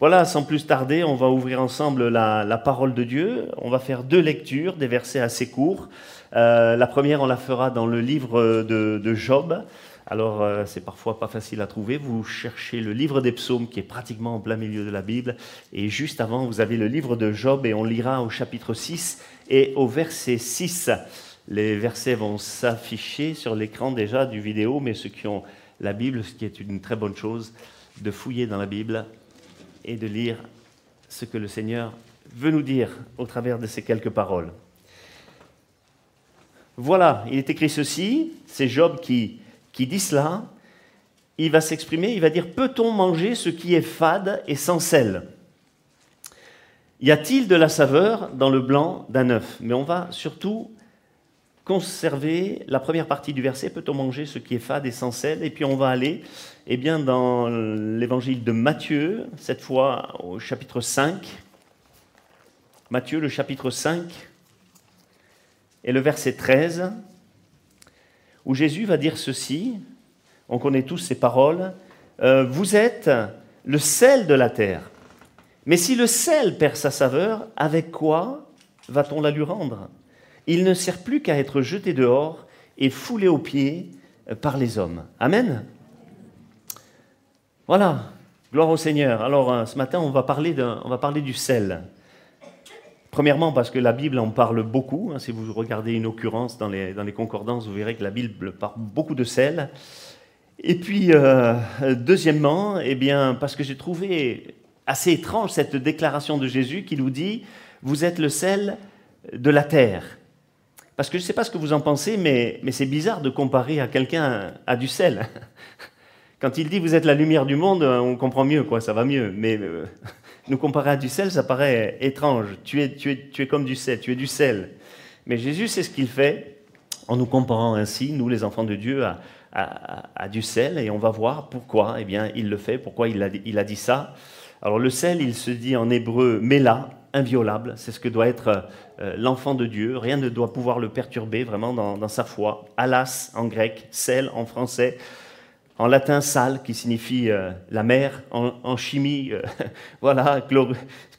Voilà, sans plus tarder, on va ouvrir ensemble la, parole de Dieu. On va faire deux lectures, des versets assez courts. Euh, la première, on la fera dans le livre de, Job. Alors, euh, c'est parfois pas facile à trouver. Vous cherchez le livre des psaumes qui est pratiquement en plein milieu de la Bible. Et juste avant, vous avez le livre de Job et on lira au chapitre 6 et au verset 6. Les versets vont s'afficher sur l'écran déjà du vidéo, mais ceux qui ont la Bible, ce qui est une très bonne chose, de fouiller dans la Bible et de lire ce que le Seigneur veut nous dire au travers de ces quelques paroles. Voilà, il est écrit ceci, c'est Job qui, qui dit cela. Il va s'exprimer, il va dire, peut-on manger ce qui est fade et sans sel? Y a-t-il de la saveur dans le blanc d'un œuf? Mais on va surtout conserver la première partie du verset, peut-on manger ce qui est fade et sans sel? Et puis on va aller eh bien, dans l'évangile de Matthieu, cette fois au chapitre 5. Matthieu, le chapitre 5, et le verset 13, où Jésus va dire ceci, on connaît tous ces paroles, euh, Vous êtes le sel de la terre. Mais si le sel perd sa saveur, avec quoi va-t-on la lui rendre? Il ne sert plus qu'à être jeté dehors et foulé aux pieds euh, par les hommes. Amen. Voilà, gloire au Seigneur. Alors euh, ce matin, on va parler, va parler du sel. Premièrement, parce que la Bible en parle beaucoup. Hein. si vous regardez une occurrence dans les, dans les, concordances, vous verrez que la Bible parle beaucoup de sel. Et puis, euh, deuxièmement, eh bien, parce que j'ai trouvé assez étrange cette déclaration de Jésus qui nous dit Vous êtes le sel de la terre. Parce que je ne sais pas ce que vous en pensez, mais, c'est bizarre de comparer à quelqu'un à, du sel. Quand il dit vous êtes la lumière du monde, on comprend mieux, quoi, ça va mieux. Mais euh, nous comparer à du sel, ça paraît étrange. Tu es, tu, es, comme du sel, tu es du sel. Mais Jésus, c'est ce qu'il fait en nous comparant ainsi, nous les enfants de Dieu, à, du sel. Et on va voir pourquoi eh bien, il le fait, pourquoi il a, il a dit ça. Alors le sel, il se dit en hébreu mela, inviolable. C'est ce que doit être euh, l'enfant de Dieu. Rien ne doit pouvoir le perturber vraiment dans, sa foi. Alas en grec, sel en français. En latin, sal, qui signifie euh, la mer. En, chimie, euh, voilà,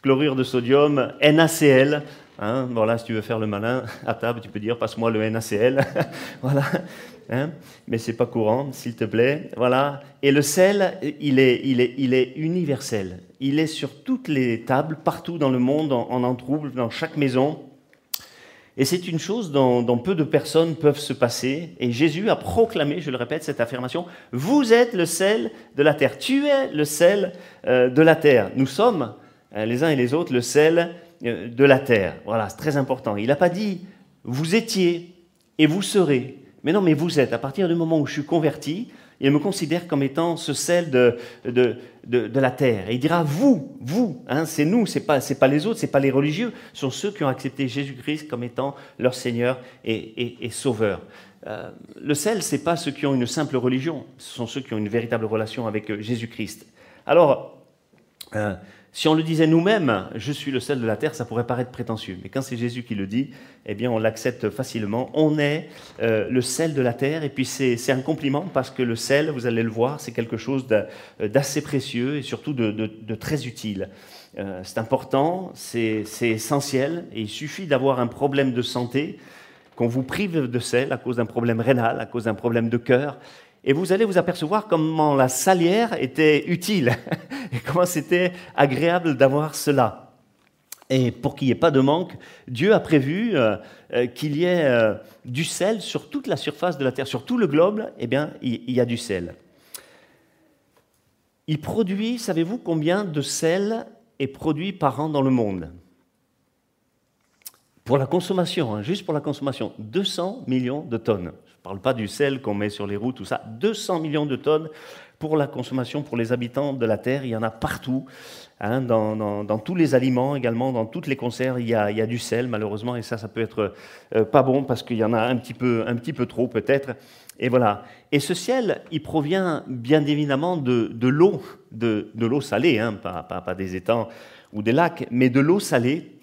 chlorure de sodium. NaCl, Hein, voilà, si tu veux faire le malin à table, tu peux dire passe-moi le NaCl. voilà. Hein, mais c'est pas courant, s'il te plaît. Voilà. Et le sel, il est, il, est, il est universel. Il est sur toutes les tables, partout dans le monde, on en trouve dans chaque maison. Et c'est une chose dont, peu de personnes peuvent se passer. Et Jésus a proclamé, je le répète, cette affirmation, vous êtes le sel de la terre. Tu es le sel euh, de la terre. Nous sommes, euh, les uns et les autres, le sel euh, de la terre. Voilà, c'est très important. Il n'a pas dit vous étiez et vous serez. Mais non, mais vous êtes. À partir du moment où je suis converti, il me considère comme étant ce sel de, de, de, la terre. Et il dira vous, vous, hein, c'est nous, c'est pas, pas les autres, c'est pas les religieux, ce sont ceux qui ont accepté Jésus-Christ comme étant leur Seigneur et, et, Sauveur. Euh, le sel, c'est pas ceux qui ont une simple religion, ce sont ceux qui ont une véritable relation avec euh, Jésus-Christ. Alors, euh, si on le disait nous-mêmes, je suis le sel de la terre, ça pourrait paraître prétentieux. Mais quand c'est Jésus qui le dit, eh bien, on l'accepte facilement. On est euh, le sel de la terre, et puis c'est un compliment parce que le sel, vous allez le voir, c'est quelque chose d'assez précieux et surtout de, très utile. Euh, c'est important, c'est essentiel, et il suffit d'avoir un problème de santé, qu'on vous prive de sel à cause d'un problème rénal, à cause d'un problème de cœur, et vous allez vous apercevoir comment la salière était utile et comment c'était agréable d'avoir cela. Et pour qu'il n'y ait pas de manque, Dieu a prévu euh, euh, qu'il y ait euh, du sel sur toute la surface de la terre, sur tout le globe, eh bien, il y a du sel. Il produit, savez-vous combien de sel est produit par an dans le monde? Pour la consommation, hein, juste pour la consommation, 200 millions de tonnes. Ne parle pas du sel qu'on met sur les routes, tout ça. 200 millions de tonnes pour la consommation, pour les habitants de la Terre. Il y en a partout, hein, dans, tous les aliments également, dans toutes les conserves. Il y a, du sel, malheureusement, et ça, ça peut être euh, pas bon parce qu'il y en a un petit peu, un petit peu trop, peut-être. Et voilà. Et ce ciel, il provient bien évidemment de, l'eau, de, l'eau salée, hein, pas, pas, des étangs ou des lacs, mais de l'eau salée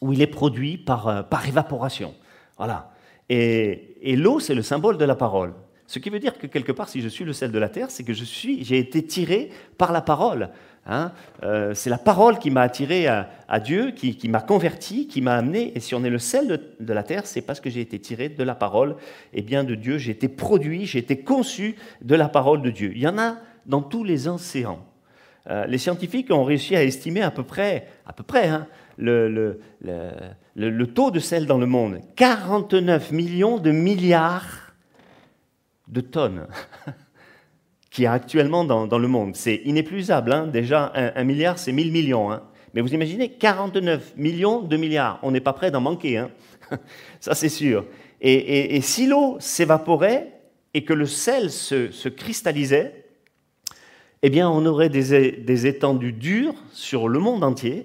où il est produit par, euh, par évaporation. Voilà. Et, l'eau, c'est le symbole de la parole. Ce qui veut dire que quelque part, si je suis le sel de la terre, c'est que je suis, j'ai été tiré par la parole. Hein. Euh, c'est la parole qui m'a attiré à, Dieu, qui, m'a converti, qui m'a amené. Et si on est le sel de, la terre, c'est parce que j'ai été tiré de la parole et bien de Dieu. J'ai été produit, j'ai été conçu de la parole de Dieu. Il y en a dans tous les océans. Euh, les scientifiques ont réussi à estimer à peu près, à peu près hein, le, le, le, taux de sel dans le monde. 49 millions de milliards de tonnes qui a actuellement dans, le monde. C'est inépuisable. Hein. Déjà, un, milliard, c'est 1000 millions. Hein. Mais vous imaginez 49 millions de milliards. On n'est pas prêt d'en manquer. Ça, c'est sûr. Et, si l'eau s'évaporait et que le sel se cristallisait, eh bien, on aurait des, étendues dures sur le monde entier,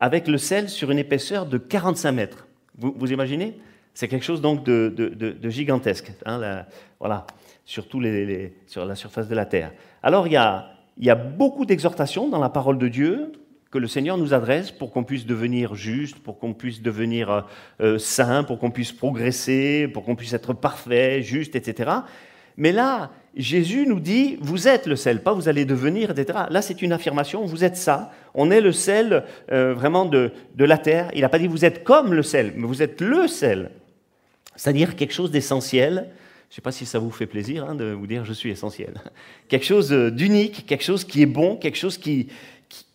avec le sel sur une épaisseur de 45 mètres. Vous, imaginez? C'est quelque chose donc de, gigantesque, hein, voilà, sur, la surface de la terre. Alors, il y a, il y a beaucoup d'exhortations dans la parole de Dieu que le Seigneur nous adresse pour qu'on puisse devenir juste, pour qu'on puisse devenir euh, euh, saint, pour qu'on puisse progresser, pour qu'on puisse être parfait, juste, etc. Mais là, Jésus nous dit, vous êtes le sel, pas vous allez devenir, etc. Là, c'est une affirmation, vous êtes ça. On est le sel euh, vraiment de, la terre. Il n'a pas dit, vous êtes comme le sel, mais vous êtes le sel. C'est-à-dire quelque chose d'essentiel. Je ne sais pas si ça vous fait plaisir hein, de vous dire, je suis essentiel. Quelque chose euh, d'unique, quelque chose qui est bon, quelque chose qui,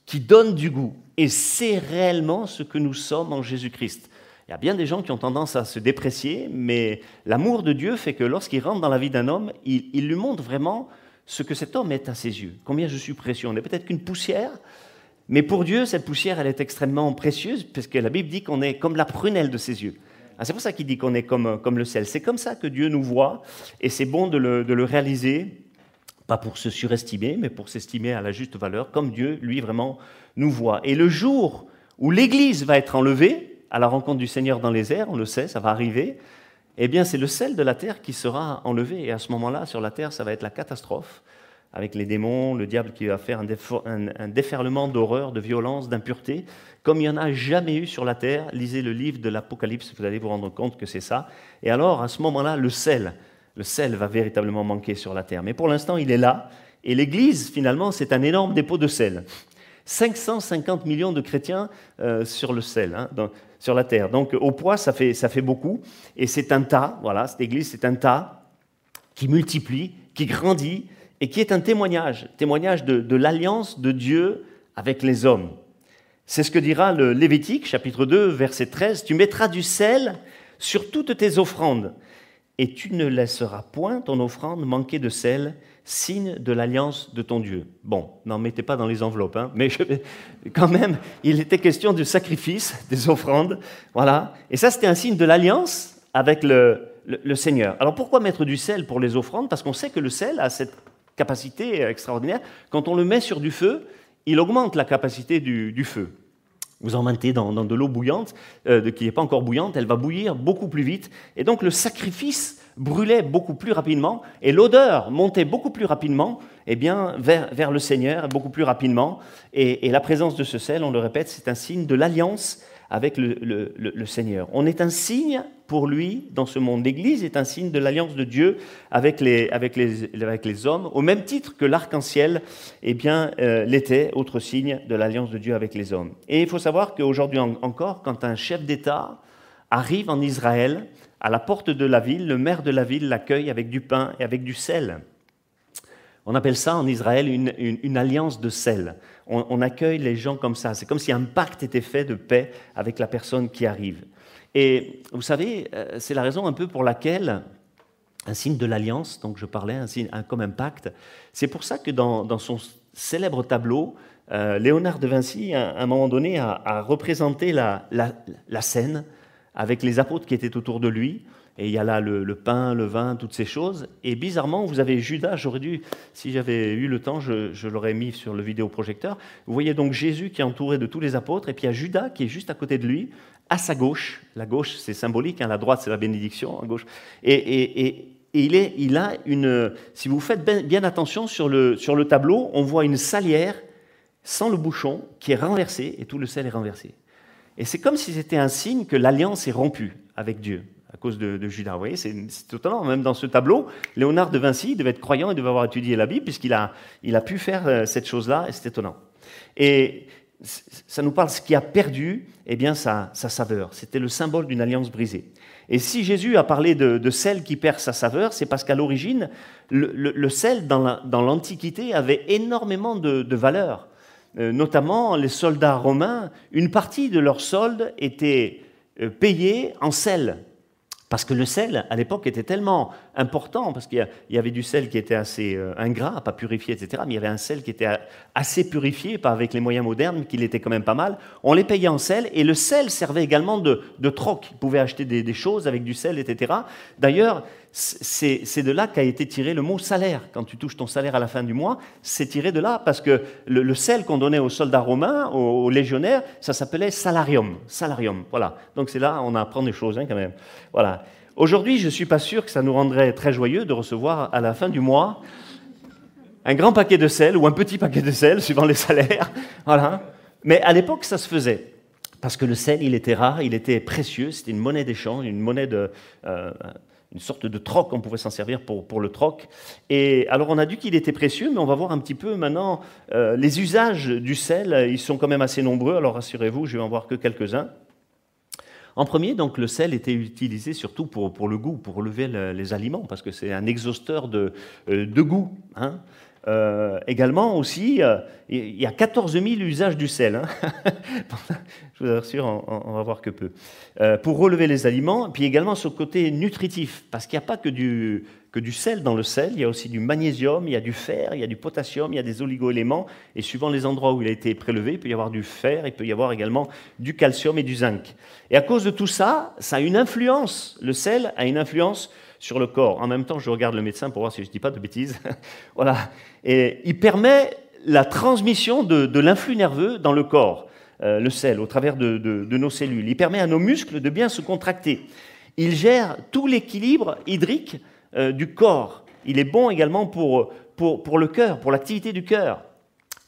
qui donne du goût. Et c'est réellement ce que nous sommes en Jésus-Christ. Il y a bien des gens qui ont tendance à se déprécier, mais l'amour de Dieu fait que lorsqu'il rentre dans la vie d'un homme, il, lui montre vraiment ce que cet homme est à ses yeux. Combien je suis précieux. On n'est peut-être qu'une poussière, mais pour Dieu, cette poussière, elle est extrêmement précieuse, parce que la Bible dit qu'on est comme la prunelle de ses yeux. Ah, c'est pour ça qu'il dit qu'on est comme, comme le sel. C'est comme ça que Dieu nous voit, et c'est bon de le, de le réaliser, pas pour se surestimer, mais pour s'estimer à la juste valeur, comme Dieu, lui, vraiment nous voit. Et le jour où l'Église va être enlevée, à la rencontre du Seigneur dans les airs, on le sait, ça va arriver, eh bien c'est le sel de la terre qui sera enlevé. Et à ce moment-là, sur la terre, ça va être la catastrophe, avec les démons, le diable qui va faire un, déferlement d'horreur, de violence, d'impureté, comme il n'y en a jamais eu sur la terre. Lisez le livre de l'Apocalypse, vous allez vous rendre compte que c'est ça. Et alors, à ce moment-là, le sel, le sel va véritablement manquer sur la terre. Mais pour l'instant, il est là. Et l'Église, finalement, c'est un énorme dépôt de sel. 550 millions de chrétiens euh, sur le sel. Hein, sur la terre. Donc au poids, ça fait, ça fait beaucoup. Et c'est un tas, voilà, cette église, c'est un tas qui multiplie, qui grandit et qui est un témoignage, témoignage de, l'alliance de Dieu avec les hommes. C'est ce que dira le Lévitique, chapitre 2, verset 13. Tu mettras du sel sur toutes tes offrandes, et tu ne laisseras point ton offrande manquer de sel, signe de l'alliance de ton Dieu. Bon, n'en mettez pas dans les enveloppes, hein, mais quand même, il était question du sacrifice, des offrandes, voilà. Et ça, c'était un signe de l'alliance avec le, Seigneur. Alors pourquoi mettre du sel pour les offrandes? Parce qu'on sait que le sel a cette capacité extraordinaire. Quand on le met sur du feu, il augmente la capacité du, feu. Vous en mettez dans, de l'eau bouillante, euh, qui n'est pas encore bouillante, elle va bouillir beaucoup plus vite. Et donc le sacrifice brûlait beaucoup plus rapidement et l'odeur montait beaucoup plus rapidement eh bien, vers, vers le Seigneur, beaucoup plus rapidement. Et, la présence de ce sel, on le répète, c'est un signe de l'alliance avec le, Seigneur. On est un signe pour lui dans ce monde. L'Église est un signe de l'alliance de Dieu avec les hommes, au même titre que l'arc-en-ciel eh bien, euh, l'était, autre signe de l'alliance de Dieu avec les hommes. Et il faut savoir qu'aujourd'hui encore, quand un chef d'État arrive en Israël, à la porte de la ville, le maire de la ville l'accueille avec du pain et avec du sel. On appelle ça en Israël une, alliance de sel. On, accueille les gens comme ça. C'est comme si un pacte était fait de paix avec la personne qui arrive. Et vous savez, euh, c'est la raison un peu pour laquelle un signe de l'alliance, donc je parlais, un signe comme un pacte, c'est pour ça que dans, son célèbre tableau, euh, Léonard de Vinci, à un moment donné, a, représenté la, la scène avec les apôtres qui étaient autour de lui. Et il y a là le, pain, le vin, toutes ces choses. Et bizarrement, vous avez Judas. J'aurais dû, si j'avais eu le temps, je, l'aurais mis sur le vidéoprojecteur. Vous voyez donc Jésus qui est entouré de tous les apôtres. Et puis il y a Judas qui est juste à côté de lui, à sa gauche. La gauche, c'est symbolique. Hein, la droite, c'est la bénédiction. À gauche. Et, il, a une. Si vous faites bien, attention sur le tableau, on voit une salière sans le bouchon qui est renversée et tout le sel est renversé. Et c'est comme si c'était un signe que l'alliance est rompue avec Dieu à cause de, Judas. Vous voyez, c'est étonnant. Même dans ce tableau, Léonard de Vinci devait être croyant et devait avoir étudié la Bible puisqu'il a, il a pu faire euh, cette chose-là et c'est étonnant. Et ça nous parle ce qui a perdu, eh bien, sa, saveur. C'était le symbole d'une alliance brisée. Et si Jésus a parlé de, sel qui perd sa saveur, c'est parce qu'à l'origine, le, sel dans l'Antiquité avait énormément de, de valeur. Euh, notamment les soldats romains, une partie de leur solde était euh, payée en sel. Parce que le sel, à l'époque, était tellement important, parce qu'il y avait du sel qui était assez euh, ingrat, pas purifié, etc., mais il y avait un sel qui était assez purifié, pas avec les moyens modernes, mais qu'il était quand même pas mal. On les payait en sel, et le sel servait également de, troc. Ils pouvaient acheter des, choses avec du sel, etc. D'ailleurs, c'est de là qu'a été tiré le mot salaire. Quand tu touches ton salaire à la fin du mois, c'est tiré de là, parce que le, sel qu'on donnait aux soldats romains, aux, légionnaires, ça s'appelait salarium. Salarium, voilà. Donc c'est là, on apprend des choses hein, quand même. Voilà. Aujourd'hui, je ne suis pas sûr que ça nous rendrait très joyeux de recevoir à la fin du mois un grand paquet de sel ou un petit paquet de sel, suivant les salaires. Voilà. Mais à l'époque, ça se faisait. Parce que le sel, il était rare, il était précieux, c'était une monnaie d'échange, une monnaie de, euh, une sorte de troc, on pouvait s'en servir pour, pour, le troc. Et alors on a dit qu'il était précieux, mais on va voir un petit peu maintenant euh, les usages du sel. Ils sont quand même assez nombreux, alors rassurez-vous, je vais en voir que quelques-uns. En premier, donc, le sel était utilisé surtout pour, pour le goût, pour relever les aliments, parce que c'est un exhausteur de, euh, de goût. Hein. Euh, également aussi, euh, il y a 14 000 usages du sel. Hein. Je vous assure, on, va voir que peu. Euh, pour relever les aliments, puis également ce côté nutritif, parce qu'il n'y a pas que du, que du sel dans le sel, il y a aussi du magnésium, il y a du fer, il y a du potassium, il y a des oligo-éléments, et suivant les endroits où il a été prélevé, il peut y avoir du fer, il peut y avoir également du calcium et du zinc. Et à cause de tout ça, ça a une influence, le sel a une influence sur le corps. En même temps, je regarde le médecin pour voir si je ne dis pas de bêtises. voilà. Il permet la transmission de, l'influx nerveux dans le corps, euh, le sel, au travers de, nos cellules. Il permet à nos muscles de bien se contracter. Il gère tout l'équilibre hydrique euh, du corps. Il est bon également pour, pour, pour le cœur, pour l'activité du cœur.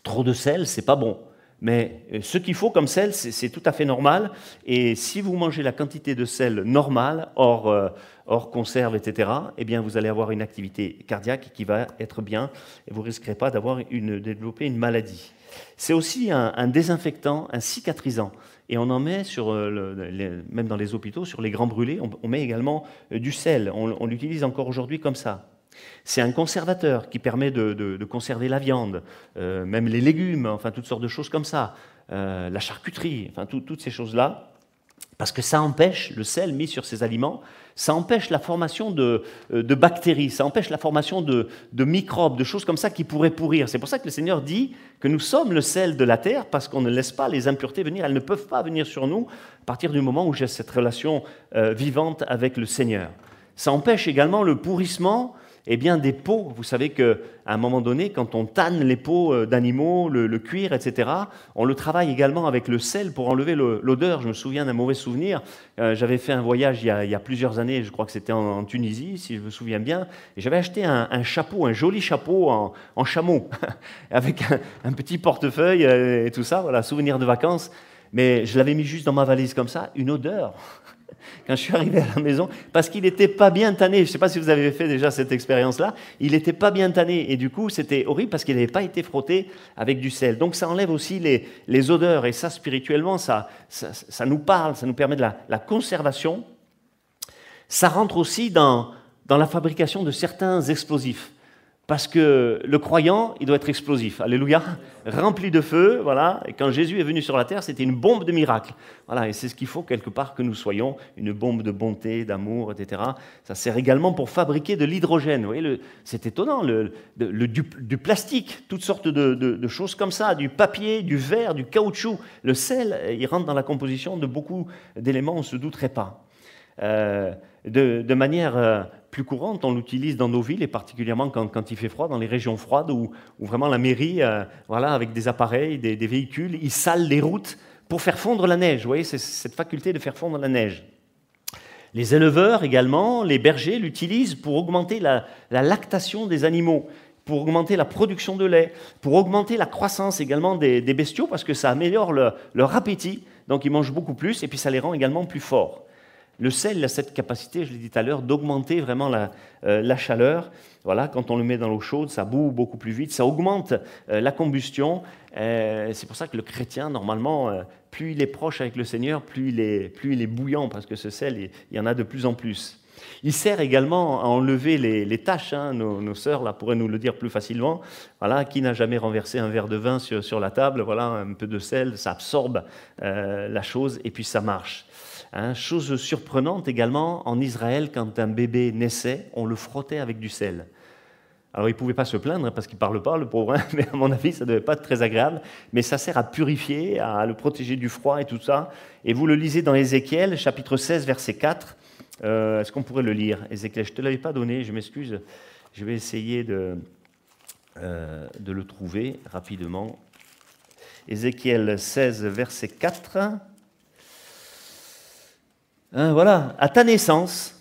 Trop de sel, c'est pas bon. Mais euh, ce qu'il faut comme sel, c'est tout à fait normal. Et si vous mangez la quantité de sel normale, hors, euh, hors conserve, etc., eh bien, vous allez avoir une activité cardiaque qui va être bien et vous ne risquerez pas d'avoir une, développer une maladie. C'est aussi un, désinfectant, un cicatrisant. Et on en met sur, euh, même dans les hôpitaux, sur les grands brûlés, on, met également du sel. on l'utilise encore aujourd'hui comme ça. C'est un conservateur qui permet de, conserver la viande, euh, même les légumes, enfin toutes sortes de choses comme ça, euh, la charcuterie, enfin toutes ces choses-là, parce que ça empêche le sel mis sur ces aliments, ça empêche la formation de, euh, bactéries, ça empêche la formation de, microbes, de choses comme ça qui pourraient pourrir. C'est pour ça que le Seigneur dit que nous sommes le sel de la terre parce qu'on ne laisse pas les impuretés venir, elles ne peuvent pas venir sur nous à partir du moment où j'ai cette relation vivante avec le Seigneur. Ça empêche également le pourrissement eh bien, des peaux. Vous savez qu'à un moment donné, quand on tanne les peaux euh, d'animaux, le, cuir, etc., on le travaille également avec le sel pour enlever l'odeur. Je me souviens d'un mauvais souvenir. Euh, j'avais fait un voyage il y, a, plusieurs années, je crois que c'était en, Tunisie, si je me souviens bien, et j'avais acheté un, chapeau, un joli chapeau en, chameau, avec un, petit portefeuille euh, et tout ça, voilà, souvenir de vacances. Mais je l'avais mis juste dans ma valise comme ça, une odeur quand je suis arrivé à la maison, parce qu'il n'était pas bien tanné. Je ne sais pas si vous avez fait déjà cette expérience-là. Il n'était pas bien tanné. Et du coup, c'était horrible parce qu'il n'avait pas été frotté avec du sel. Donc ça enlève aussi les, les odeurs. Et ça, spirituellement, ça, ça, nous parle, ça nous permet de la, la conservation. Ça rentre aussi dans, dans la fabrication de certains explosifs. Parce que le croyant, il doit être explosif. Alléluia. Rempli de feu, voilà. Et quand Jésus est venu sur la terre, c'était une bombe de miracle. Voilà. Et c'est ce qu'il faut quelque part que nous soyons, une bombe de bonté, d'amour, etc. Ça sert également pour fabriquer de l'hydrogène. Vous voyez, c'est étonnant. Du, plastique, toutes sortes de, choses comme ça, du papier, du verre, du caoutchouc. Le sel, il rentre dans la composition de beaucoup d'éléments, on ne se douterait pas. Euh, de, manière euh, plus courante, on l'utilise dans nos villes et particulièrement quand, il fait froid, dans les régions froides où, vraiment la mairie, euh, voilà, avec des appareils, des, véhicules, ils salent les routes pour faire fondre la neige. Vous voyez, c'est cette faculté de faire fondre la neige. Les éleveurs également, les bergers l'utilisent pour augmenter la, lactation des animaux, pour augmenter la production de lait, pour augmenter la croissance également des, bestiaux parce que ça améliore leur appétit, donc ils mangent beaucoup plus et puis ça les rend également plus forts. Le sel a cette capacité, je l'ai dit tout à l'heure, d'augmenter vraiment la, euh, chaleur. Voilà, quand on le met dans l'eau chaude, ça boue beaucoup plus vite, ça augmente euh, la combustion. Euh, c'est pour ça que le chrétien, normalement, plus il est proche avec le Seigneur, plus il est, plus il est bouillant, parce que ce sel, il y en a de plus en plus. Il sert également à enlever les, les taches. Hein. Nos, sœurs là, pourraient nous le dire plus facilement. Voilà, qui n'a jamais renversé un verre de vin sur, sur, la table Voilà, un peu de sel, ça absorbe la chose et puis ça marche. Hein, chose surprenante également, en Israël, quand un bébé naissait, on le frottait avec du sel. Alors il ne pouvait pas se plaindre parce qu'il ne parle pas, le pauvre, hein, mais à mon avis, ça ne devait pas être très agréable. Mais ça sert à purifier, à le protéger du froid et tout ça. Et vous le lisez dans Ézéchiel, chapitre 16, verset 4. Euh, est-ce qu'on pourrait le lire? Ézéchiel, je ne te l'avais pas donné, je m'excuse. Je vais essayer de, euh, de le trouver rapidement. Ézéchiel 16, verset 4. Hein, voilà, à ta naissance,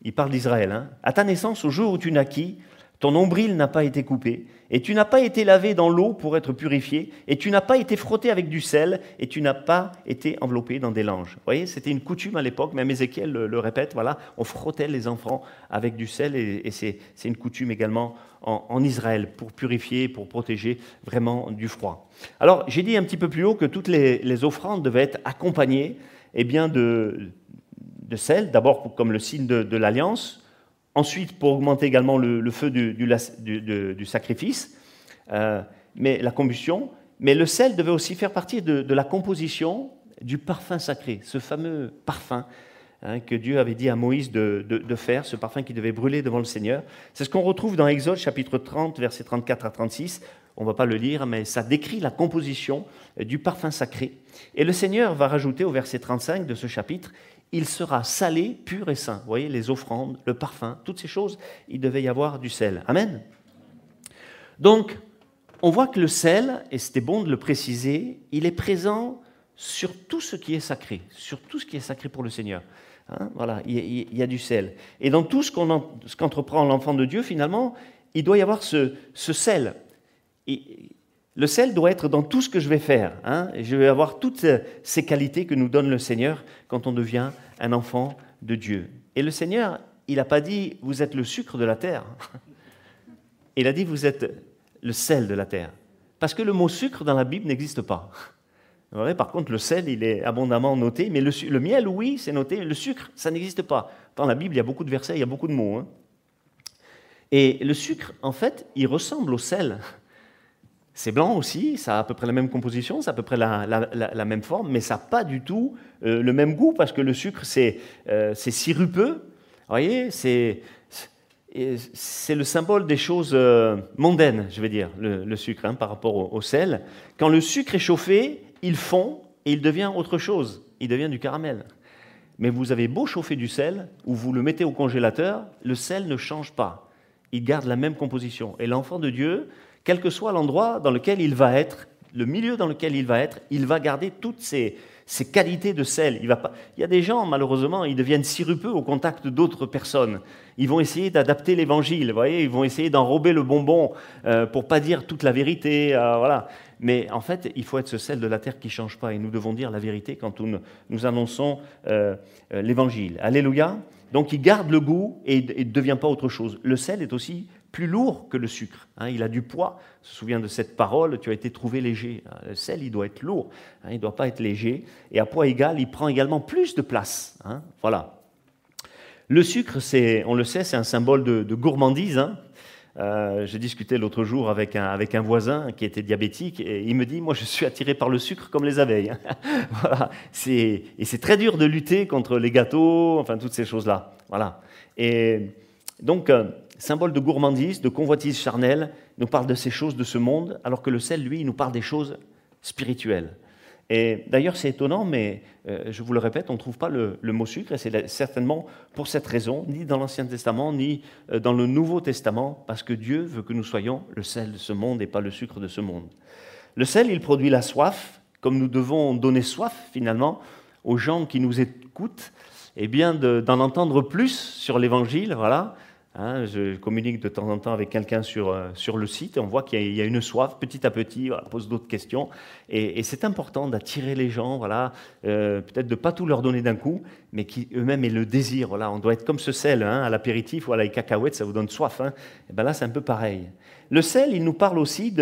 il parle d'Israël, hein, à ta naissance, au jour où tu naquis, ton nombril n'a pas été coupé, et tu n'as pas été lavé dans l'eau pour être purifié, et tu n'as pas été frotté avec du sel, et tu n'as pas été enveloppé dans des langes. Vous voyez, c'était une coutume à l'époque, même Ézéchiel le, répète, voilà, on frottait les enfants avec du sel, et, c'est une coutume également en, Israël, pour purifier, pour protéger vraiment du froid. Alors, j'ai dit un petit peu plus haut que toutes les, offrandes devaient être accompagnées eh bien, de, de sel, d'abord comme le signe de, l'alliance, ensuite pour augmenter également le, feu du, sacrifice, euh, mais la combustion, mais le sel devait aussi faire partie de, la composition du parfum sacré, ce fameux parfum hein, que Dieu avait dit à Moïse de, faire, ce parfum qui devait brûler devant le Seigneur. C'est ce qu'on retrouve dans Exode chapitre 30, versets 34 à 36. On ne va pas le lire, mais ça décrit la composition du parfum sacré. Et le Seigneur va rajouter au verset 35 de ce chapitre, il sera salé, pur et saint. Vous voyez, les offrandes, le parfum, toutes ces choses, il devait y avoir du sel. Amen. Donc, on voit que le sel, et c'était bon de le préciser, il est présent sur tout ce qui est sacré, sur tout ce qui est sacré pour le Seigneur. Hein, voilà, il y, a, du sel. Et dans tout ce qu'entreprend l'enfant de Dieu, finalement, il doit y avoir ce, sel. Le sel doit être dans tout ce que je vais faire. Hein. Je vais avoir toutes ces qualités que nous donne le Seigneur quand on devient un enfant de Dieu. Et le Seigneur, il n'a pas dit vous êtes le sucre de la terre. Il a dit vous êtes le sel de la terre. Parce que le mot sucre dans la Bible n'existe pas. Par contre, le sel, il est abondamment noté, mais le, miel, oui, c'est noté, le sucre, ça n'existe pas. Dans la Bible, il y a beaucoup de versets, il y a beaucoup de mots. Hein. Et le sucre, en fait, il ressemble au sel. C'est blanc aussi, ça a à peu près la même composition, ça a à peu près la, même forme, mais ça n'a pas du tout euh, le même goût parce que le sucre, c'est euh, sirupeux. Vous voyez, c'est le symbole des choses euh, mondaines, je vais dire, le, sucre, hein, par rapport au, sel. Quand le sucre est chauffé, il fond et il devient autre chose. Il devient du caramel. Mais vous avez beau chauffer du sel, ou vous le mettez au congélateur, le sel ne change pas. Il garde la même composition. Et l'enfant de Dieu, quel que soit l'endroit dans lequel il va être, le milieu dans lequel il va être, il va garder toutes ses, qualités de sel. Il, y a des gens, malheureusement, ils deviennent sirupeux au contact d'autres personnes. Ils vont essayer d'adapter l'évangile, voyez, ils vont essayer d'enrober le bonbon euh, pour pas dire toute la vérité, euh, voilà. Mais en fait, il faut être ce sel de la terre qui change pas, et nous devons dire la vérité quand nous, annonçons euh, l'évangile. Alléluia. Donc, il garde le goût et ne devient pas autre chose. Le sel est aussi plus lourd que le sucre. Hein. il a du poids. Je me souviens de cette parole, tu as été trouvé léger. Hein, le sel, il doit être lourd, hein. il ne doit pas être léger. Et à poids égal, il prend également plus de place. voilà. Le sucre, on le sait, c'est un symbole de, gourmandise. Euh, j'ai discuté l'autre jour avec un, avec un voisin qui était diabétique et il me dit Moi, je suis attiré par le sucre comme les abeilles. voilà. Et c'est très dur de lutter contre les gâteaux, enfin, toutes ces choses-là. Voilà. Et donc, euh, symbole de gourmandise, de convoitise charnelle, nous parle de ces choses de ce monde, alors que le sel, lui, nous parle des choses spirituelles. Et d'ailleurs, c'est étonnant, mais euh, je vous le répète, on ne trouve pas le, mot sucre, et c'est certainement pour cette raison, ni dans l'Ancien Testament, ni euh, dans le Nouveau Testament, parce que Dieu veut que nous soyons le sel de ce monde et pas le sucre de ce monde. Le sel, il produit la soif, comme nous devons donner soif, finalement, aux gens qui nous écoutent, et eh bien d'en entendre plus sur l'Évangile, voilà, Hein, je communique de temps en temps avec quelqu'un sur, euh, sur le site, et on voit qu'il y, a une soif petit à petit, on pose d'autres questions, et, c'est important d'attirer les gens, voilà, euh, peut-être de ne pas tout leur donner d'un coup, mais qui eux-mêmes aient le désir. Voilà, on doit être comme ce sel hein, à l'apéritif, voilà, les cacahuètes, ça vous donne soif. Hein, et ben là, c'est un peu pareil. Le sel, il nous parle aussi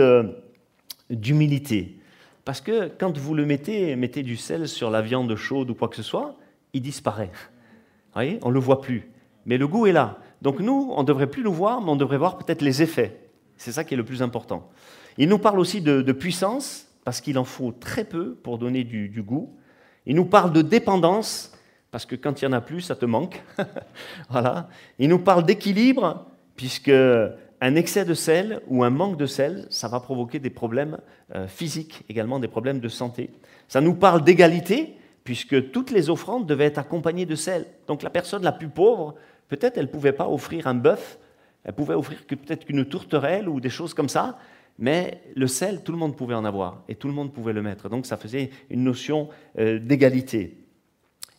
d'humilité. Parce que quand vous le mettez, mettez du sel sur la viande chaude ou quoi que ce soit, il disparaît. Vous voyez, on ne le voit plus. Mais le goût est là. Donc nous, on ne devrait plus le voir, mais on devrait voir peut-être les effets. C'est ça qui est le plus important. Il nous parle aussi de, puissance, parce qu'il en faut très peu pour donner du, goût. Il nous parle de dépendance, parce que quand il y en a plus, ça te manque. voilà. Il nous parle d'équilibre, puisque un excès de sel ou un manque de sel, ça va provoquer des problèmes euh, physiques, également des problèmes de santé. Ça nous parle d'égalité, puisque toutes les offrandes devaient être accompagnées de sel. Donc la personne la plus pauvre Peut-être elle ne pouvait pas offrir un bœuf, elle pouvait offrir peut-être qu'une tourterelle ou des choses comme ça, mais le sel, tout le monde pouvait en avoir et tout le monde pouvait le mettre. Donc ça faisait une notion euh, d'égalité.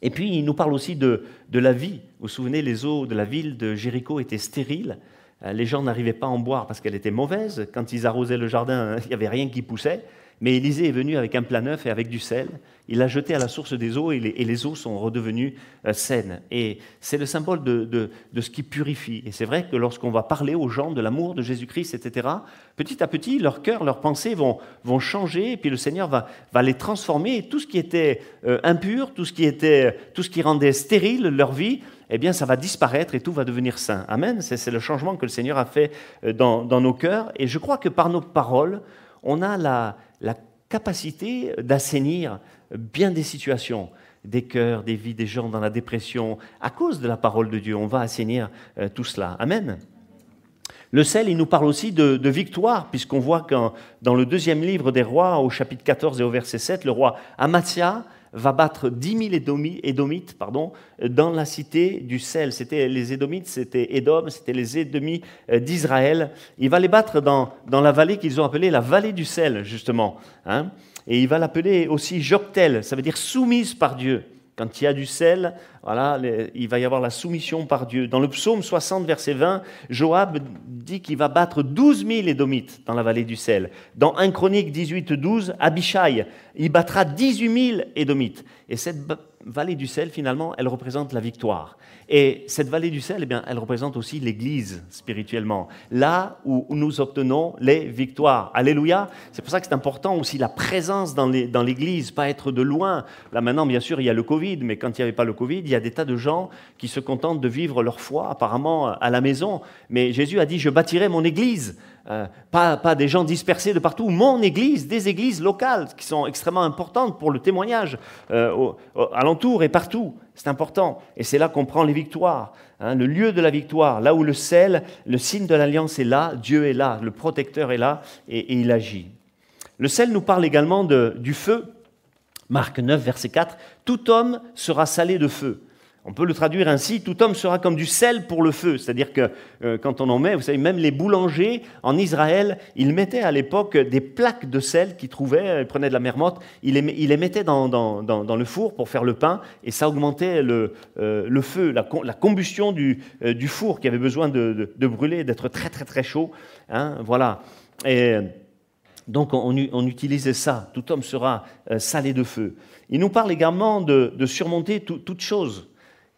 Et puis il nous parle aussi de, de, la vie. Vous vous souvenez, les eaux de la ville de Jéricho étaient stériles. Euh, les gens n'arrivaient pas à en boire parce qu'elle était mauvaise. Quand ils arrosaient le jardin, il n'y avait rien qui poussait. Mais Élisée est venu avec un plat neuf et avec du sel. Il l'a jeté à la source des eaux et les, eaux sont redevenues euh, saines. Et c'est le symbole de, ce qui purifie. Et c'est vrai que lorsqu'on va parler aux gens de l'amour de Jésus-Christ, etc., petit à petit, leur cœur, leurs pensées vont, changer et puis le Seigneur va, les transformer. Tout ce qui était euh, impur, tout ce qui, était, tout ce qui rendait stérile leur vie, eh bien, ça va disparaître et tout va devenir saint. Amen. C'est le changement que le Seigneur a fait euh, dans, nos cœurs. Et je crois que par nos paroles, on a la, capacité d'assainir bien des situations, des cœurs, des vies, des gens dans la dépression. À cause de la parole de Dieu, on va assainir euh, tout cela. Amen. Le sel, il nous parle aussi de, victoire, puisqu'on voit que dans le deuxième livre des rois, au chapitre 14 et au verset 7, le roi Amatia va battre 10 000 Édomites dans la cité du sel. C'était les Édomites, c'était Édom, c'était les ennemis euh, d'Israël. Il va les battre dans, dans la vallée qu'ils ont appelée la vallée du sel, justement. Hein. Et il va l'appeler aussi Joktel, ça veut dire soumise par Dieu. Quand il y a du sel, voilà, il va y avoir la soumission par Dieu. Dans le psaume 60, verset 20, Joab dit qu'il va battre 12 000 Édomites dans la vallée du sel. Dans 1 Chronique 18, 12, Abishai, il battra 18 000 Édomites. Et cette vallée du sel, finalement, elle représente la victoire. Et cette vallée du sel, eh bien, elle représente aussi l'Église spirituellement, là où nous obtenons les victoires. Alléluia. C'est pour ça que c'est important aussi la présence dans l'Église, pas être de loin. Là maintenant, bien sûr, il y a le Covid, mais quand il n'y avait pas le Covid, il y a des tas de gens qui se contentent de vivre leur foi apparemment à la maison. Mais Jésus a dit, je bâtirai mon Église. Euh, pas, des gens dispersés de partout, mon église, des églises locales qui sont extrêmement importantes pour le témoignage euh, alentour et partout. C'est important. Et c'est là qu'on prend les victoires. Hein, le lieu de la victoire, là où le sel, le signe de l'alliance est là, Dieu est là, le protecteur est là et, il agit. Le sel nous parle également du feu. Marc 9, verset 4, Tout homme sera salé de feu. On peut le traduire ainsi, tout homme sera comme du sel pour le feu. C'est-à-dire que euh, quand on en met, vous savez, même les boulangers en Israël, ils mettaient à l'époque des plaques de sel qu'ils trouvaient, ils prenaient de la mer morte, ils les, mettaient dans, le four pour faire le pain, et ça augmentait le, euh, feu, la, combustion euh, du, four qui avait besoin de, brûler, d'être très très très chaud. Hein, voilà. Et donc on, utilisait ça, tout homme sera salé de feu. Il nous parle également de, surmonter toute chose.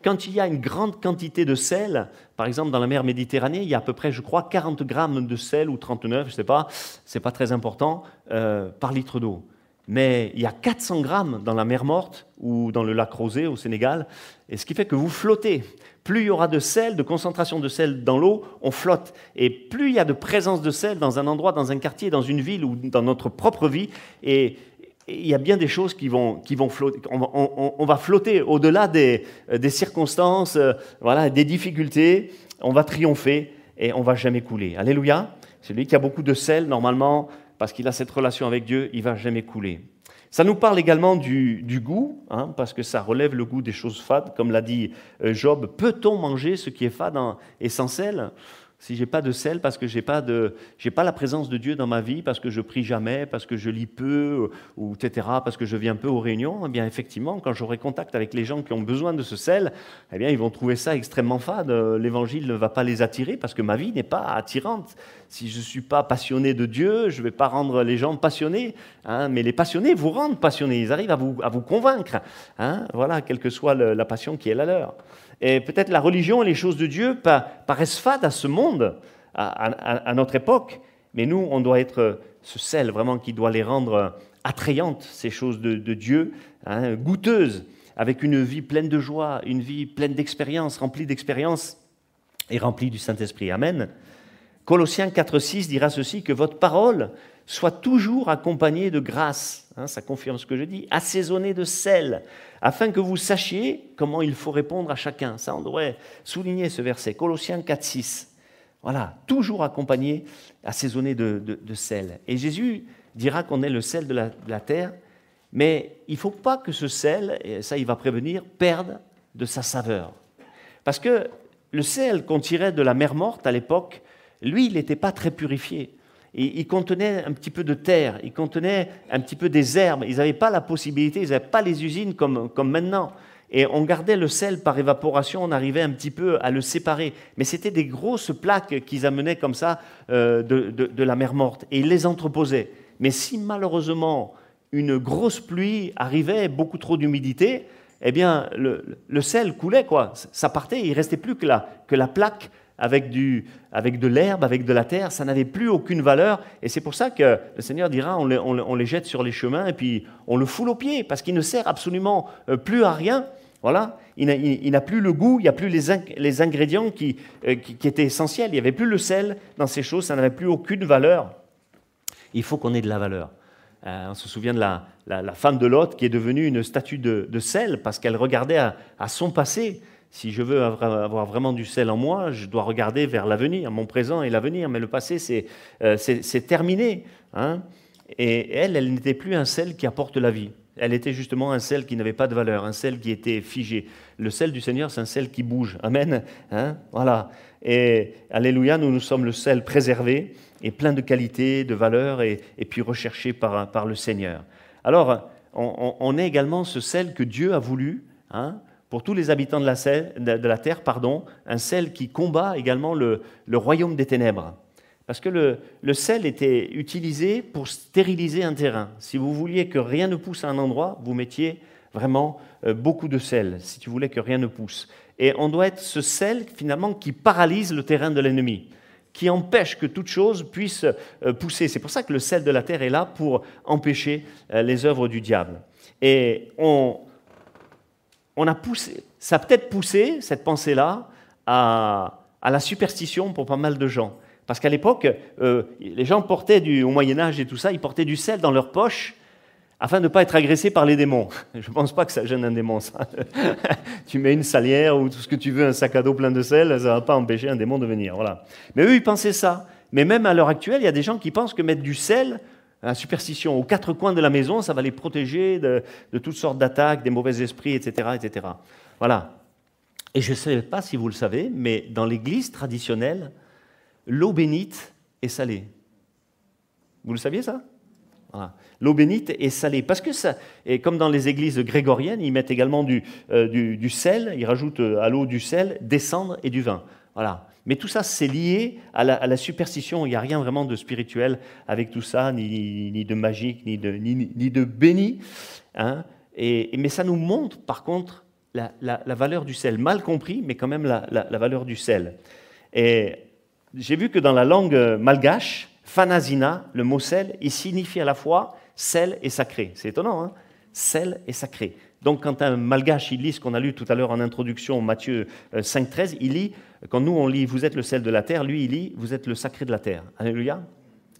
Quand il y a une grande quantité de sel, par exemple dans la mer Méditerranée, il y a à peu près, je crois, 40 grammes de sel ou 39, je ne sais pas, ce n'est pas très important, euh, par litre d'eau. Mais il y a 400 grammes dans la mer Morte ou dans le lac Rosé au Sénégal, et ce qui fait que vous flottez. Plus il y aura de sel, de concentration de sel dans l'eau, on flotte. Et plus il y a de présence de sel dans un endroit, dans un quartier, dans une ville ou dans notre propre vie, et, il y a bien des choses qui vont, qui vont flotter. On, va flotter au-delà des, circonstances, euh, voilà, des difficultés. On va triompher et on va jamais couler. Alléluia. Celui qui a beaucoup de sel, normalement, parce qu'il a cette relation avec Dieu, il va jamais couler. Ça nous parle également du, du goût, hein, parce que ça relève le goût des choses fades. Comme l'a dit euh, Job, peut-on manger ce qui est fade et sans sel? Si j'ai pas de sel parce que j'ai pas de j'ai pas la présence de Dieu dans ma vie parce que je prie jamais parce que je lis peu ou etc parce que je viens peu aux réunions eh bien effectivement quand j'aurai contact avec les gens qui ont besoin de ce sel eh bien ils vont trouver ça extrêmement fade. L'évangile ne va pas les attirer parce que ma vie n'est pas attirante. Si je suis pas passionné de Dieu je vais pas rendre les gens passionnés hein, mais les passionnés vous rendent passionnés. Ils arrivent à vous à vous convaincre hein, voilà quelle que soit la passion qui est la leur et peut-être la religion et les choses de Dieu paraissent fades à ce monde, à, notre époque, mais nous, on doit être ce sel vraiment qui doit les rendre attrayantes, ces choses de, Dieu, hein, goûteuses, avec une vie pleine de joie, une vie pleine d'expérience, remplie d'expérience et remplie du Saint-Esprit. Amen. Colossiens 4.6 dira ceci, que votre parole soit toujours accompagnée de grâce, hein, ça confirme ce que je dis, assaisonnée de sel, afin que vous sachiez comment il faut répondre à chacun. Ça, on devrait souligner ce verset, Colossiens 4, 6. Voilà, toujours accompagné, assaisonné de, sel. Et Jésus dira qu'on est le sel de la, terre, mais il ne faut pas que ce sel, ça il va prévenir, perde de sa saveur. Parce que le sel qu'on tirait de la mer morte à l'époque, lui, il n'était pas très purifié il contenait un petit peu de terre, il contenait un petit peu des herbes. Ils n'avaient pas la possibilité, ils n'avaient pas les usines comme, comme maintenant. Et on gardait le sel par évaporation, on arrivait un petit peu à le séparer. Mais c'était des grosses plaques qu'ils amenaient comme ça euh, de, de, la mer morte. Et ils les entreposaient. Mais si malheureusement une grosse pluie arrivait, beaucoup trop d'humidité, eh bien le, le, sel coulait, quoi. Ça partait, il restait plus que la, que la plaque avec, du, avec de l'herbe, avec de la terre, ça n'avait plus aucune valeur. Et c'est pour ça que le Seigneur dira, on les, jette sur les chemins et puis on le foule aux pieds, parce qu'il ne sert absolument euh, plus à rien. Voilà, il n'a plus le goût, il n'y a plus les, les ingrédients qui, euh, qui, qui, étaient essentiels, il n'y avait plus le sel dans ces choses, ça n'avait plus aucune valeur. Il faut qu'on ait de la valeur. Euh, on se souvient de la, la, femme de Lot qui est devenue une statue de, sel parce qu'elle regardait à son passé. Si je veux avoir vraiment du sel en moi, je dois regarder vers l'avenir, mon présent et l'avenir. Mais le passé, c'est euh, terminé. Hein. et elle, elle n'était plus un sel qui apporte la vie. Elle était justement un sel qui n'avait pas de valeur, un sel qui était figé. Le sel du Seigneur, c'est un sel qui bouge. Amen. Hein. voilà. Et Alléluia, nous nous sommes le sel préservé et plein de qualité, de valeur et, puis recherché par, par, le Seigneur. Alors, on, est également ce sel que Dieu a voulu. Hein, pour tous les habitants de la, terre, pardon, un sel qui combat également le, royaume des ténèbres. Parce que le, sel était utilisé pour stériliser un terrain. Si vous vouliez que rien ne pousse à un endroit, vous mettiez vraiment euh, beaucoup de sel, si tu voulais que rien ne pousse. Et on doit être ce sel, finalement, qui paralyse le terrain de l'ennemi, qui empêche que toute chose puisse euh, pousser. C'est pour ça que le sel de la terre est là pour empêcher euh, les œuvres du diable. Et on, on a poussé, ça a peut-être poussé, cette pensée-là, à, la superstition pour pas mal de gens. Parce qu'à l'époque, euh, les gens portaient du, au Moyen Âge et tout ça, ils portaient du sel dans leur poche afin de ne pas être agressés par les démons. Je ne pense pas que ça gêne un démon, ça. tu mets une salière ou tout ce que tu veux, un sac à dos plein de sel, ça ne va pas empêcher un démon de venir. Voilà. Mais eux, ils pensaient ça. Mais même à l'heure actuelle, il y a des gens qui pensent que mettre du sel la superstition aux quatre coins de la maison, ça va les protéger de, toutes sortes d'attaques, des mauvais esprits, etc. etc. Voilà. Et je ne sais pas si vous le savez, mais dans l'église traditionnelle, l'eau bénite est salée. Vous le saviez ça? L'eau bénite est salée. Parce que ça, et comme dans les églises grégoriennes, ils mettent également du, euh, du sel, ils rajoutent à l'eau du sel, des cendres et du vin. Voilà. Mais tout ça, c'est lié à la, superstition. Il n'y a rien vraiment de spirituel avec tout ça, ni, de magique, ni de, ni, de béni. Hein. Mais ça nous montre, par contre, la, valeur du sel. Mal compris, mais quand même la, valeur du sel. Et j'ai vu que dans la langue malgache, fanazina, le mot sel, il signifie à la fois sel et sacré. C'est étonnant, hein Sel et sacré. Donc quand un malgache, il lit ce qu'on a lu tout à l'heure en introduction, Matthieu 5.13, euh, il lit, quand nous on lit Vous êtes le sel de la terre, lui il lit Vous êtes le sacré de la terre. Alléluia.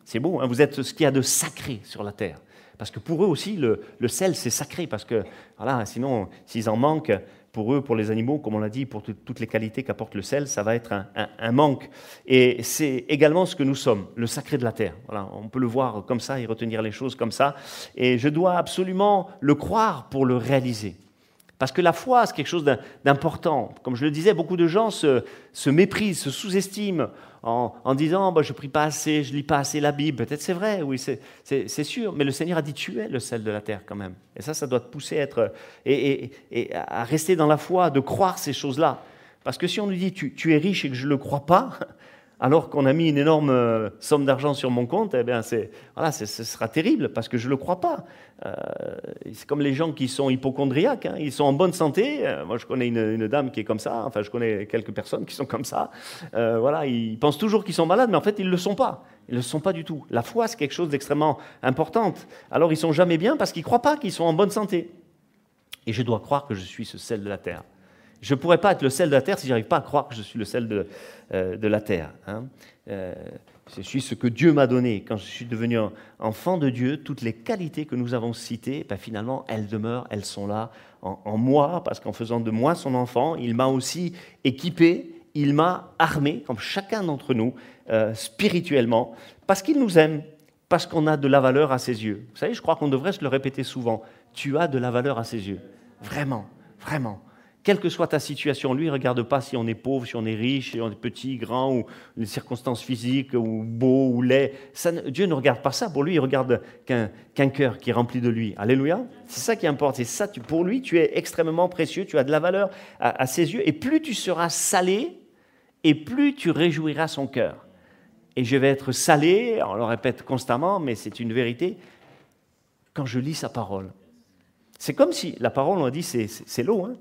C'est beau, hein vous êtes ce qu'il y a de sacré sur la terre. Parce que pour eux aussi, le, sel, c'est sacré, parce que, voilà, sinon, s'ils en manquent, pour eux, pour les animaux, comme on l'a dit, pour toutes les qualités qu'apporte le sel, ça va être un, manque. Et c'est également ce que nous sommes, le sacré de la terre. On peut le voir comme ça et retenir les choses comme ça. Et je dois absolument le croire pour le réaliser. Parce que la foi, c'est quelque chose d'important. Comme je le disais, beaucoup de gens se, méprisent, se sous-estiment en, disant bah, Je ne prie pas assez, je lis pas assez la Bible. Peut-être c'est vrai, oui, c'est sûr. Mais le Seigneur a dit Tu es le sel de la terre quand même. Et ça, ça doit te pousser à, être, et, à rester dans la foi, de croire ces choses-là. Parce que si on nous dit tu, tu es riche et que je ne le crois pas, alors qu'on a mis une énorme euh, somme d'argent sur mon compte, eh bien, voilà, ce sera terrible parce que je ne le crois pas. Euh, c'est comme les gens qui sont hypochondriaques, hein. ils sont en bonne santé. Euh, moi, je connais une, dame qui est comme ça, enfin, je connais quelques personnes qui sont comme ça. voilà, ils pensent toujours qu'ils sont malades, mais en fait, ils ne le sont pas. Ils ne le sont pas du tout. La foi, c'est quelque chose d'extrêmement important. Alors, ils sont jamais bien parce qu'ils ne croient pas qu'ils sont en bonne santé. Et je dois croire que je suis ce sel de la terre. Je ne pourrais pas être le sel de la terre si je n'arrive pas à croire que je suis le sel de, euh, la terre. Hein. Euh, je suis ce que Dieu m'a donné. Quand je suis devenu enfant de Dieu, toutes les qualités que nous avons citées, ben finalement, elles demeurent, elles sont là en, moi, parce qu'en faisant de moi son enfant, il m'a aussi équipé, il m'a armé, comme chacun d'entre nous, euh, spirituellement, parce qu'il nous aime, parce qu'on a de la valeur à ses yeux. Vous savez, je crois qu'on devrait se le répéter souvent. Tu as de la valeur à ses yeux. Vraiment, vraiment quelle que soit ta situation, lui, ne regarde pas si on est pauvre, si on est riche, si on est petit, grand, ou les circonstances physiques, ou beau, ou laid. Dieu ne regarde pas ça. Pour lui, il regarde qu'un cœur qui est rempli de lui. Alléluia. C'est ça qui importe. Ça, pour lui, tu es extrêmement précieux, tu as de la valeur à, à ses yeux. Et plus tu seras salé, et plus tu réjouiras son cœur. Et je vais être salé, on le répète constamment, mais c'est une vérité, quand je lis sa parole. C'est comme si, la parole, on a dit, c'est l'eau. Hein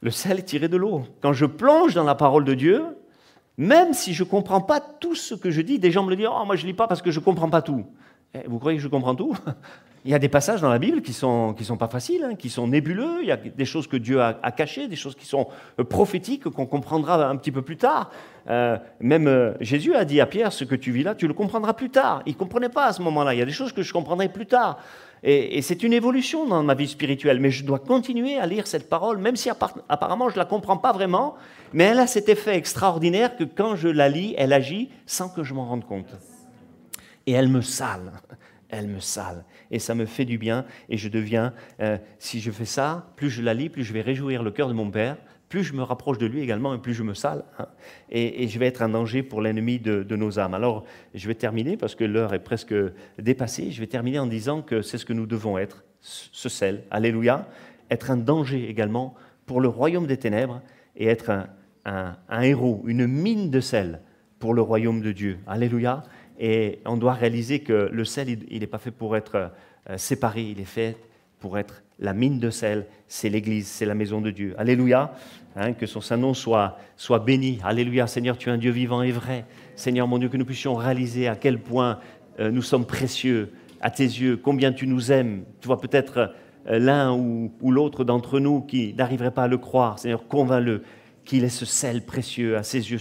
le sel est tiré de l'eau. Quand je plonge dans la parole de Dieu, même si je ne comprends pas tout ce que je dis, des gens me le disent Oh, moi je ne lis pas parce que je ne comprends pas tout. Eh, vous croyez que je comprends tout? Il y a des passages dans la Bible qui ne sont, qui sont pas faciles, hein, qui sont nébuleux. Il y a des choses que Dieu a, cachées, des choses qui sont euh, prophétiques, qu'on comprendra un petit peu plus tard. Euh, même euh, Jésus a dit à Pierre Ce que tu vis là, tu le comprendras plus tard. Il ne comprenait pas à ce moment-là. Il y a des choses que je comprendrai plus tard. Et, c'est une évolution dans ma vie spirituelle, mais je dois continuer à lire cette parole, même si apparemment je ne la comprends pas vraiment, mais elle a cet effet extraordinaire que quand je la lis, elle agit sans que je m'en rende compte. Et elle me sale, elle me sale. Et ça me fait du bien, et je deviens, euh, si je fais ça, plus je la lis, plus je vais réjouir le cœur de mon Père, plus je me rapproche de lui également, et plus je me sale. Hein. et, je vais être un danger pour l'ennemi de, nos âmes. Alors, je vais terminer, parce que l'heure est presque dépassée, je vais terminer en disant que c'est ce que nous devons être, ce sel. Alléluia. Être un danger également pour le royaume des ténèbres, et être un, héros, une mine de sel pour le royaume de Dieu. Alléluia. Et on doit réaliser que le sel, il n'est pas fait pour être euh, séparé, il est fait pour être la mine de sel, c'est l'Église, c'est la maison de Dieu. Alléluia, hein, que son Saint-Nom soit, soit béni. Alléluia, Seigneur, tu es un Dieu vivant et vrai. Seigneur, mon Dieu, que nous puissions réaliser à quel point euh, nous sommes précieux à tes yeux, combien tu nous aimes. Tu vois peut-être euh, l'un ou, l'autre d'entre nous qui n'arriverait pas à le croire. Seigneur, convainc-le qu'il est ce sel précieux à ses yeux,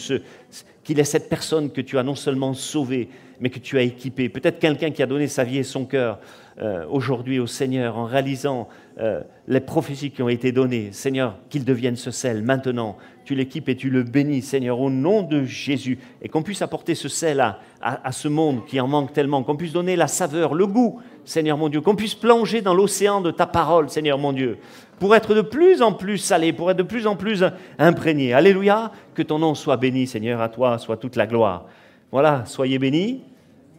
qu'il est cette personne que tu as non seulement sauvée, mais que tu as équipée. Peut-être quelqu'un qui a donné sa vie et son cœur euh, aujourd'hui au Seigneur en réalisant euh, les prophéties qui ont été données. Seigneur, qu'il devienne ce sel maintenant. Tu l'équipes et tu le bénis, Seigneur, au nom de Jésus. Et qu'on puisse apporter ce sel à, à, ce monde qui en manque tellement. Qu'on puisse donner la saveur, le goût, Seigneur mon Dieu. Qu'on puisse plonger dans l'océan de ta parole, Seigneur mon Dieu. Pour être de plus en plus salé, pour être de plus en plus imprégné. Alléluia. Que ton nom soit béni, Seigneur. À toi soit toute la gloire. Voilà, soyez bénis.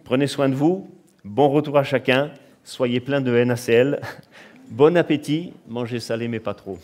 Prenez soin de vous. Bon retour à chacun. Soyez plein de NaCl. Bon appétit, mangez salé mais pas trop.